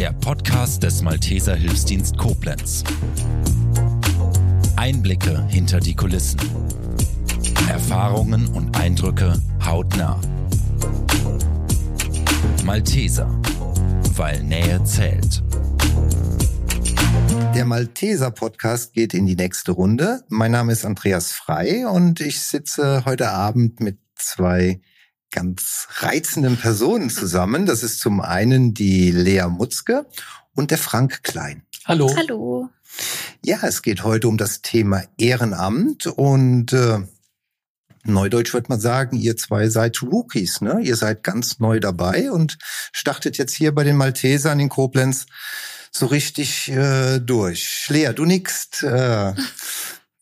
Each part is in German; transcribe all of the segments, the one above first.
der Podcast des Malteser Hilfsdienst Koblenz. Einblicke hinter die Kulissen. Erfahrungen und Eindrücke hautnah. Malteser, weil Nähe zählt. Der Malteser Podcast geht in die nächste Runde. Mein Name ist Andreas Frei und ich sitze heute Abend mit zwei ganz reizenden Personen zusammen. Das ist zum einen die Lea Mutzke und der Frank Klein. Hallo. Hallo. Ja, es geht heute um das Thema Ehrenamt und äh, Neudeutsch würde man sagen, ihr zwei seid Rookies, ne? Ihr seid ganz neu dabei und startet jetzt hier bei den Maltesern in Koblenz so richtig äh, durch. Lea, du nickst. Äh,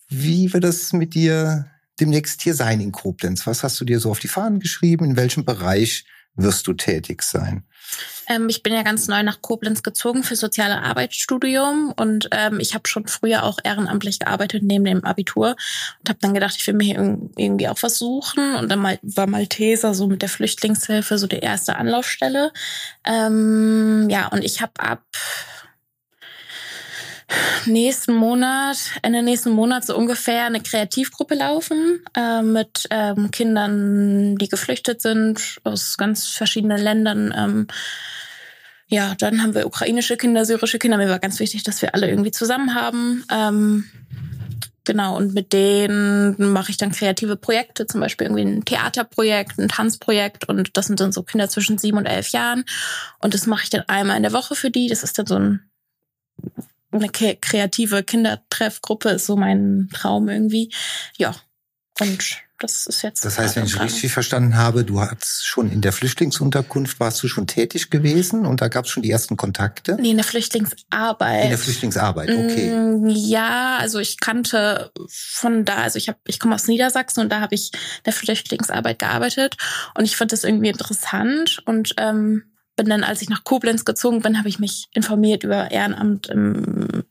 wie wird das mit dir demnächst hier sein in Koblenz? Was hast du dir so auf die Fahnen geschrieben? In welchem Bereich wirst du tätig sein? Ähm, ich bin ja ganz neu nach Koblenz gezogen für soziale Arbeitsstudium und ähm, ich habe schon früher auch ehrenamtlich gearbeitet neben dem Abitur und habe dann gedacht, ich will mir irgendwie auch versuchen und dann war Malteser so mit der Flüchtlingshilfe so die erste Anlaufstelle. Ähm, ja, und ich habe ab nächsten Monat, Ende nächsten Monat so ungefähr eine Kreativgruppe laufen äh, mit ähm, Kindern, die geflüchtet sind aus ganz verschiedenen Ländern. Ähm, ja, dann haben wir ukrainische Kinder, syrische Kinder. Mir war ganz wichtig, dass wir alle irgendwie zusammen haben. Ähm, genau, und mit denen mache ich dann kreative Projekte, zum Beispiel irgendwie ein Theaterprojekt, ein Tanzprojekt und das sind dann so Kinder zwischen sieben und elf Jahren. Und das mache ich dann einmal in der Woche für die. Das ist dann so ein eine kreative Kindertreffgruppe ist so mein Traum irgendwie. Ja. Und das ist jetzt. Das heißt, wenn ich richtig verstanden habe, du hast schon in der Flüchtlingsunterkunft warst du schon tätig gewesen und da gab es schon die ersten Kontakte? Nee, in der Flüchtlingsarbeit. In der Flüchtlingsarbeit, okay. Mm, ja, also ich kannte von da, also ich habe, ich komme aus Niedersachsen und da habe ich in der Flüchtlingsarbeit gearbeitet und ich fand das irgendwie interessant und ähm, bin dann, als ich nach Koblenz gezogen bin, habe ich mich informiert über Ehrenamt im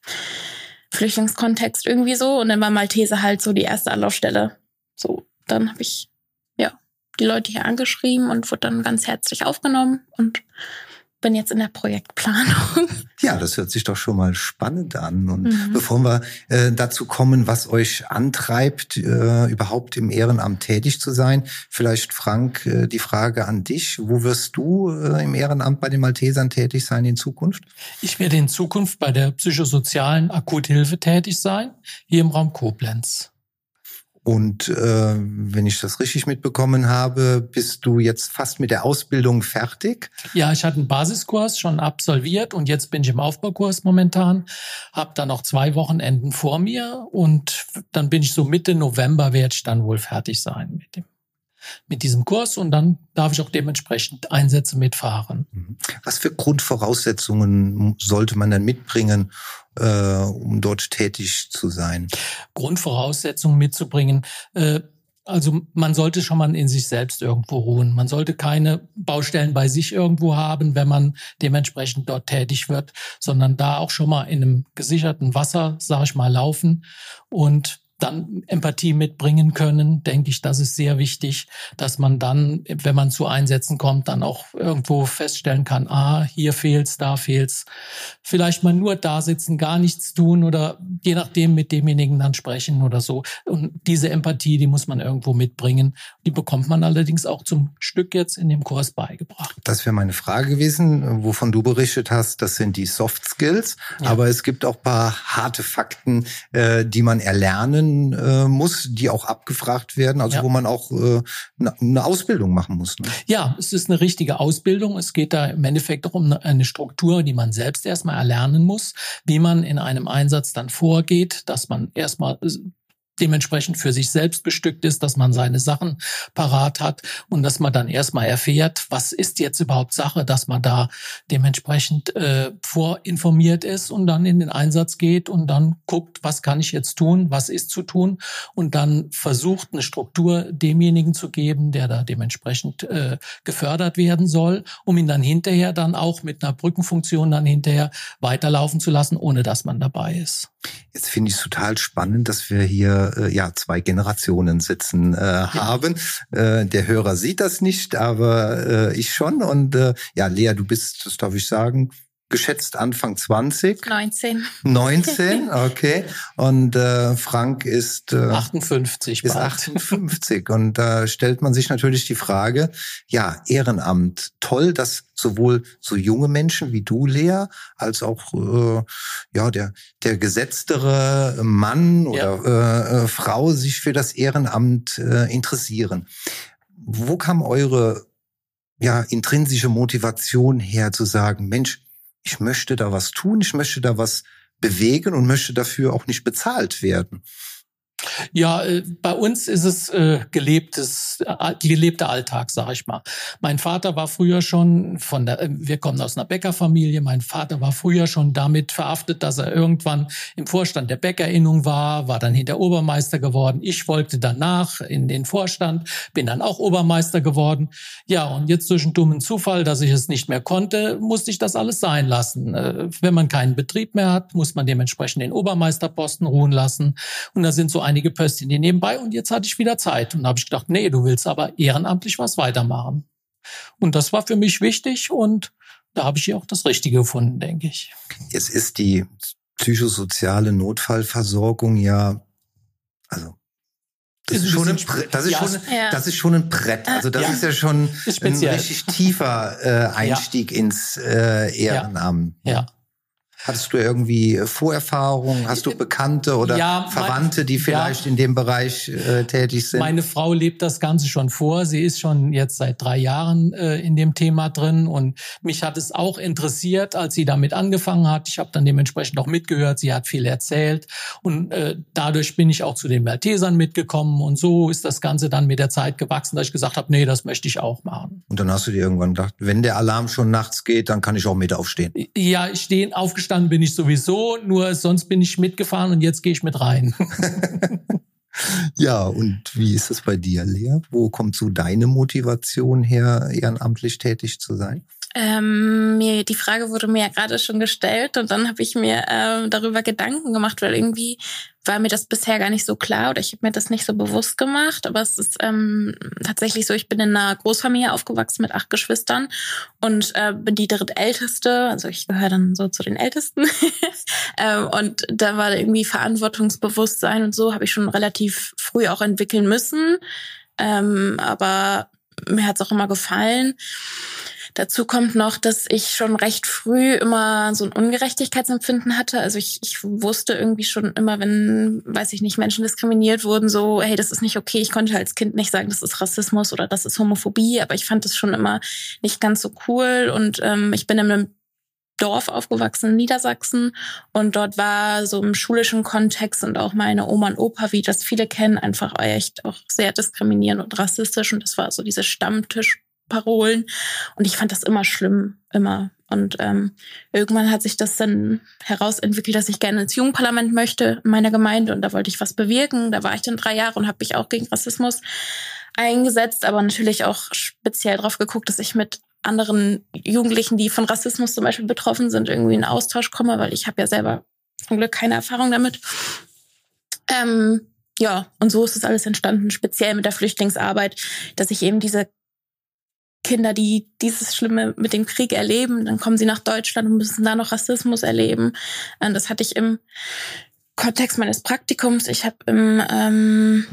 Flüchtlingskontext irgendwie so. Und dann war Maltese halt so die erste Anlaufstelle. So, dann habe ich ja die Leute hier angeschrieben und wurde dann ganz herzlich aufgenommen und bin jetzt in der Projektplanung. Ja, das hört sich doch schon mal spannend an. Und mhm. bevor wir äh, dazu kommen, was euch antreibt, äh, überhaupt im Ehrenamt tätig zu sein, vielleicht Frank, äh, die Frage an dich. Wo wirst du äh, im Ehrenamt bei den Maltesern tätig sein in Zukunft? Ich werde in Zukunft bei der psychosozialen Akuthilfe tätig sein, hier im Raum Koblenz. Und äh, wenn ich das richtig mitbekommen habe, bist du jetzt fast mit der Ausbildung fertig? Ja, ich hatte einen Basiskurs schon absolviert und jetzt bin ich im Aufbaukurs momentan. Hab dann noch zwei Wochenenden vor mir und dann bin ich so Mitte November werde ich dann wohl fertig sein mit dem mit diesem Kurs und dann darf ich auch dementsprechend Einsätze mitfahren. Mhm. Was für Grundvoraussetzungen sollte man dann mitbringen, äh, um dort tätig zu sein? Grundvoraussetzungen mitzubringen. Äh, also man sollte schon mal in sich selbst irgendwo ruhen. Man sollte keine Baustellen bei sich irgendwo haben, wenn man dementsprechend dort tätig wird, sondern da auch schon mal in einem gesicherten Wasser, sag ich mal, laufen und dann Empathie mitbringen können, denke ich, das ist sehr wichtig, dass man dann, wenn man zu Einsätzen kommt, dann auch irgendwo feststellen kann, ah, hier fehlt's, da fehlt's. Vielleicht mal nur da sitzen, gar nichts tun oder je nachdem mit demjenigen dann sprechen oder so. Und diese Empathie, die muss man irgendwo mitbringen. Die bekommt man allerdings auch zum Stück jetzt in dem Kurs beigebracht. Das wäre meine Frage gewesen, wovon du berichtet hast, das sind die Soft Skills. Ja. Aber es gibt auch paar harte Fakten, äh, die man erlernen lernen äh, muss, die auch abgefragt werden, also ja. wo man auch äh, eine Ausbildung machen muss. Ne? Ja, es ist eine richtige Ausbildung. Es geht da im Endeffekt auch um eine Struktur, die man selbst erstmal erlernen muss, wie man in einem Einsatz dann vorgeht, dass man erstmal dementsprechend für sich selbst bestückt ist, dass man seine Sachen parat hat und dass man dann erstmal erfährt, was ist jetzt überhaupt Sache, dass man da dementsprechend äh, vorinformiert ist und dann in den Einsatz geht und dann guckt, was kann ich jetzt tun, was ist zu tun und dann versucht eine Struktur demjenigen zu geben, der da dementsprechend äh, gefördert werden soll, um ihn dann hinterher dann auch mit einer Brückenfunktion dann hinterher weiterlaufen zu lassen, ohne dass man dabei ist. Jetzt finde ich es total spannend, dass wir hier äh, ja zwei Generationen sitzen äh, haben. Äh, der Hörer sieht das nicht, aber äh, ich schon. Und äh, ja, Lea, du bist, das darf ich sagen, geschätzt Anfang 20. 19. 19, okay. Und äh, Frank ist äh, 58 ist bald. 58. Und da stellt man sich natürlich die Frage, ja, Ehrenamt, toll, dass sowohl so junge Menschen wie du, Lea, als auch äh, ja der der gesetztere Mann oder äh, äh, Frau sich für das Ehrenamt äh, interessieren. Wo kam eure ja intrinsische Motivation her zu sagen, Mensch, ich möchte da was tun, ich möchte da was bewegen und möchte dafür auch nicht bezahlt werden. Ja, äh, bei uns ist es äh, gelebtes, äh, gelebter Alltag, sag ich mal. Mein Vater war früher schon von der, äh, wir kommen aus einer Bäckerfamilie. Mein Vater war früher schon damit verhaftet, dass er irgendwann im Vorstand der Bäckerinnung war, war dann hinter Obermeister geworden. Ich folgte danach in den Vorstand, bin dann auch Obermeister geworden. Ja, und jetzt durch einen dummen Zufall, dass ich es nicht mehr konnte, musste ich das alles sein lassen. Wenn man keinen Betrieb mehr hat, muss man dementsprechend den Obermeisterposten ruhen lassen. Und da sind so einige Pöstchen hier nebenbei und jetzt hatte ich wieder Zeit. Und da habe ich gedacht, nee, du willst aber ehrenamtlich was weitermachen. Und das war für mich wichtig und da habe ich hier auch das Richtige gefunden, denke ich. Jetzt ist die psychosoziale Notfallversorgung ja, also das Ist schon ein Brett, das ist ja, schon, ja. das ist schon ein Brett. Also das Ja. ist ja schon Ist ein richtig tiefer äh, Einstieg ins äh, Ehrenamt. Ja. Hattest du irgendwie Vorerfahrungen? Hast du Bekannte oder Ja, Verwandte, die vielleicht in dem Bereich äh, tätig sind? Meine Frau lebt das Ganze schon vor. Sie ist schon jetzt seit drei Jahren äh, in dem Thema drin und mich hat es auch interessiert, als sie damit angefangen hat. Ich habe dann dementsprechend auch mitgehört. Sie hat viel erzählt und äh, dadurch bin ich auch zu den Maltesern mitgekommen und so ist das Ganze dann mit der Zeit gewachsen, dass ich gesagt habe, nee, das möchte ich auch machen. Und dann hast du dir irgendwann gedacht, wenn der Alarm schon nachts geht, dann kann ich auch mit aufstehen. Ja, ich stehen, aufgestanden bin ich sowieso, nur sonst bin ich mitgefahren und jetzt gehe ich mit rein. Ja, und wie ist es bei dir, Lea? Wo kommt so deine Motivation her, ehrenamtlich tätig zu sein? Ähm, mir, die Frage wurde mir ja gerade schon gestellt und dann habe ich mir ähm, darüber Gedanken gemacht, weil irgendwie war mir das bisher gar nicht so klar oder ich habe mir das nicht so bewusst gemacht. Aber es ist ähm, tatsächlich so, ich bin in einer Großfamilie aufgewachsen mit acht Geschwistern und äh, bin die drittälteste, also ich gehöre dann so zu den Ältesten. ähm, und da war irgendwie Verantwortungsbewusstsein und so habe ich schon relativ früh auch entwickeln müssen. Ähm, aber mir hat es auch immer gefallen. Dazu kommt noch, dass ich schon recht früh immer so ein Ungerechtigkeitsempfinden hatte. Also ich, ich wusste irgendwie schon immer, wenn, weiß ich nicht, Menschen diskriminiert wurden, so, hey, das ist nicht okay. Ich konnte als Kind nicht sagen, das ist Rassismus oder das ist Homophobie, aber ich fand es schon immer nicht ganz so cool. Und ähm, ich bin in einem Dorf aufgewachsen in Niedersachsen und dort war so im schulischen Kontext und auch meine Oma und Opa, wie das viele kennen, einfach echt auch sehr diskriminierend und rassistisch und das war so diese Stammtischparolen und ich fand das immer schlimm, immer. Und ähm, irgendwann hat sich das dann herausentwickelt, dass ich gerne ins Jugendparlament möchte in meiner Gemeinde und da wollte ich was bewirken. Da war ich dann drei Jahre und habe mich auch gegen Rassismus eingesetzt, aber natürlich auch speziell drauf geguckt, dass ich mit anderen Jugendlichen, die von Rassismus zum Beispiel betroffen sind, irgendwie in Austausch komme, weil ich habe ja selber zum Glück keine Erfahrung damit. Ähm, ja, und so ist es alles entstanden, speziell mit der Flüchtlingsarbeit, dass ich eben diese Kinder, die dieses Schlimme mit dem Krieg erleben, dann kommen sie nach Deutschland und müssen da noch Rassismus erleben. Und das hatte ich im Kontext meines Praktikums. Ich habe im ähm,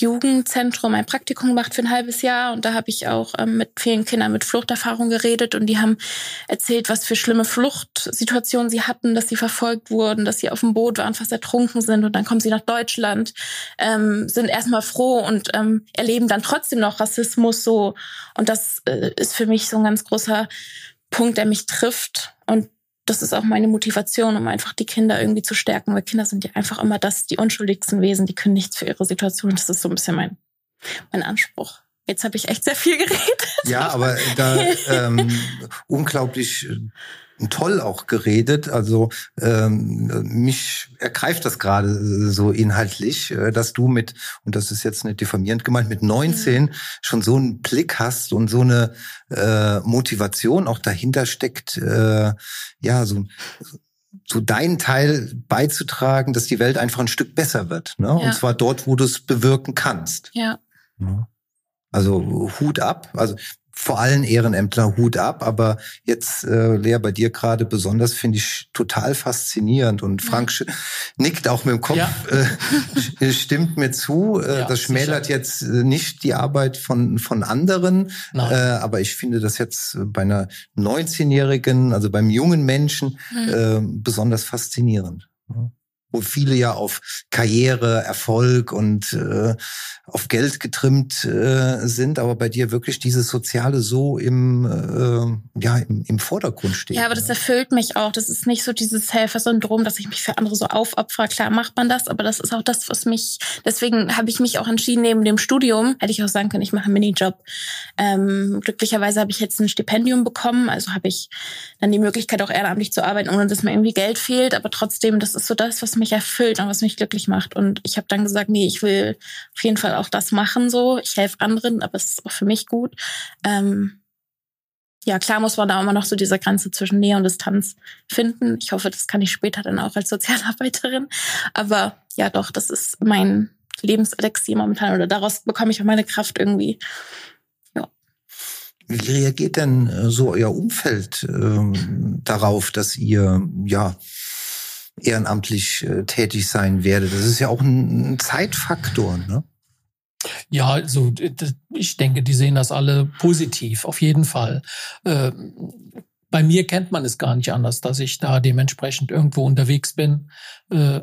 Jugendzentrum ein Praktikum gemacht für ein halbes Jahr und da habe ich auch ähm, mit vielen Kindern mit Fluchterfahrung geredet und die haben erzählt, was für schlimme Fluchtsituationen sie hatten, dass sie verfolgt wurden, dass sie auf dem Boot waren, fast ertrunken sind und dann kommen sie nach Deutschland, ähm, sind erstmal froh und ähm, erleben dann trotzdem noch Rassismus so. Und das äh, ist für mich so ein ganz großer Punkt, der mich trifft. Und das ist auch meine Motivation, um einfach die Kinder irgendwie zu stärken, weil Kinder sind ja einfach immer das, die unschuldigsten Wesen, die können nichts für ihre Situation. Das ist so ein bisschen mein, mein Anspruch. Jetzt habe ich echt sehr viel geredet. Ja, aber da ähm, unglaublich äh, toll auch geredet. Also ähm, mich ergreift das gerade so inhaltlich, äh, dass du mit, und das ist jetzt nicht diffamierend gemeint, mit 19 mhm. schon so einen Blick hast und so eine äh, Motivation auch dahinter steckt, äh, ja, so so deinen Teil beizutragen, dass die Welt einfach ein Stück besser wird. Ne? Ja. Und zwar dort, wo du es bewirken kannst. Ja. ja. Also Hut ab. Also vor allen Ehrenämtler Hut ab, aber jetzt, äh, Lea, bei dir gerade besonders finde ich total faszinierend und Frank ja. nickt auch mit dem Kopf, ja. äh, stimmt mir zu. Äh, ja, das schmälert sicher. jetzt äh, nicht die Arbeit von, von anderen, äh, aber ich finde das jetzt bei einer 19-Jährigen, also beim jungen Menschen, mhm. äh, besonders faszinierend wo viele ja auf Karriere, Erfolg und äh, auf Geld getrimmt äh, sind, aber bei dir wirklich dieses Soziale so im, äh, ja, im, im Vordergrund steht. Ja, aber das erfüllt mich auch. Das ist nicht so dieses Helfersyndrom, dass ich mich für andere so aufopfer. Klar macht man das, aber das ist auch das, was mich, deswegen habe ich mich auch entschieden, neben dem Studium, hätte ich auch sagen können, ich mache einen Minijob. Ähm, glücklicherweise habe ich jetzt ein Stipendium bekommen, also habe ich dann die Möglichkeit, auch ehrenamtlich zu arbeiten, ohne dass mir irgendwie Geld fehlt, aber trotzdem, das ist so das, was mich erfüllt und was mich glücklich macht. Und ich habe dann gesagt, nee, ich will auf jeden Fall auch das machen so. Ich helfe anderen, aber es ist auch für mich gut. Ähm, ja, klar muss man da immer noch so diese Grenze zwischen Nähe und Distanz finden. Ich hoffe, das kann ich später dann auch als Sozialarbeiterin. Aber ja, doch, das ist mein Lebenselixier momentan oder daraus bekomme ich auch meine Kraft irgendwie. Wie reagiert denn äh, so euer Umfeld ähm, darauf, dass ihr ja ehrenamtlich äh, tätig sein werde. Das ist ja auch ein, ein Zeitfaktor, ne? Ja, also ich denke, die sehen das alle positiv, auf jeden Fall. Äh, bei mir kennt man es gar nicht anders, dass ich da dementsprechend irgendwo unterwegs bin. Äh,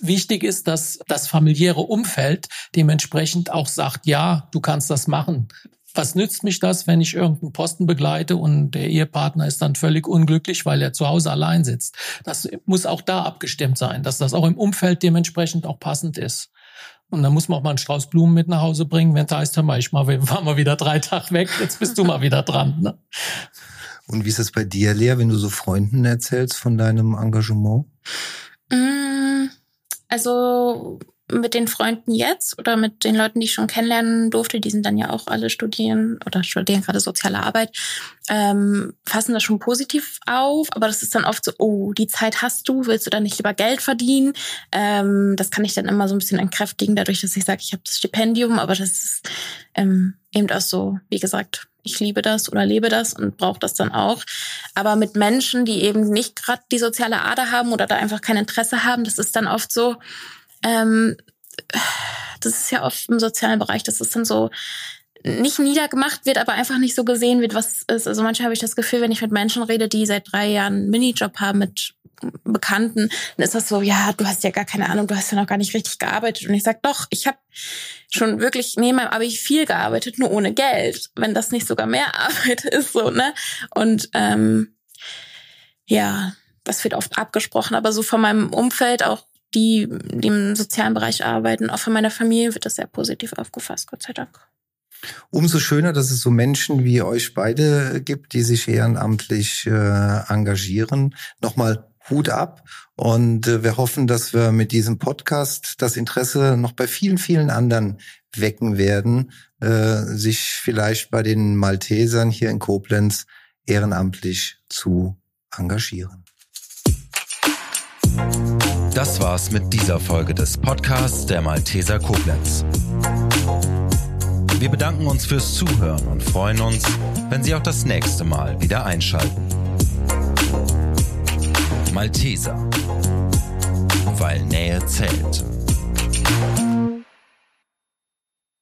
wichtig ist, dass das familiäre Umfeld dementsprechend auch sagt, ja, du kannst das machen was nützt mich das, wenn ich irgendeinen Posten begleite und der Ehepartner ist dann völlig unglücklich, weil er zu Hause allein sitzt. Das muss auch da abgestimmt sein, dass das auch im Umfeld dementsprechend auch passend ist. Und dann muss man auch mal einen Strauß Blumen mit nach Hause bringen, wenn es heißt, hör mal, ich mal, war mal wieder drei Tage weg, jetzt bist du mal wieder dran. Ne? Und wie ist es bei dir, Lea, wenn du so Freunden erzählst von deinem Engagement? Mm, also mit den Freunden jetzt oder mit den Leuten, die ich schon kennenlernen durfte, die sind dann ja auch alle studieren oder studieren gerade soziale Arbeit, ähm, fassen das schon positiv auf, aber das ist dann oft so, oh, die Zeit hast du, willst du dann nicht lieber Geld verdienen? Ähm, das kann ich dann immer so ein bisschen entkräftigen, dadurch, dass ich sage, ich habe das Stipendium, aber das ist ähm, eben auch so, wie gesagt, ich liebe das oder lebe das und brauche das dann auch. Aber mit Menschen, die eben nicht gerade die soziale Ader haben oder da einfach kein Interesse haben, das ist dann oft so, ähm, das ist ja oft im sozialen Bereich, dass es dann so nicht niedergemacht wird, aber einfach nicht so gesehen wird, was ist. Also manchmal habe ich das Gefühl, wenn ich mit Menschen rede, die seit drei Jahren einen Minijob haben mit Bekannten, dann ist das so, ja, du hast ja gar keine Ahnung, du hast ja noch gar nicht richtig gearbeitet. Und ich sag doch, ich habe schon wirklich neben meinem Abi viel gearbeitet, nur ohne Geld, wenn das nicht sogar mehr Arbeit ist, so, ne? Und ähm, ja, das wird oft abgesprochen, aber so von meinem Umfeld auch die, die im sozialen Bereich arbeiten. Auch von meiner Familie wird das sehr positiv aufgefasst, Gott sei Dank. Umso schöner, dass es so Menschen wie euch beide gibt, die sich ehrenamtlich äh, engagieren. Nochmal Hut ab. Und äh, wir hoffen, dass wir mit diesem Podcast das Interesse noch bei vielen, vielen anderen wecken werden, äh, sich vielleicht bei den Maltesern hier in Koblenz ehrenamtlich zu engagieren. Das war's mit dieser Folge des Podcasts der Malteser Koblenz. Wir bedanken uns fürs Zuhören und freuen uns, wenn Sie auch das nächste Mal wieder einschalten. Malteser, weil Nähe zählt.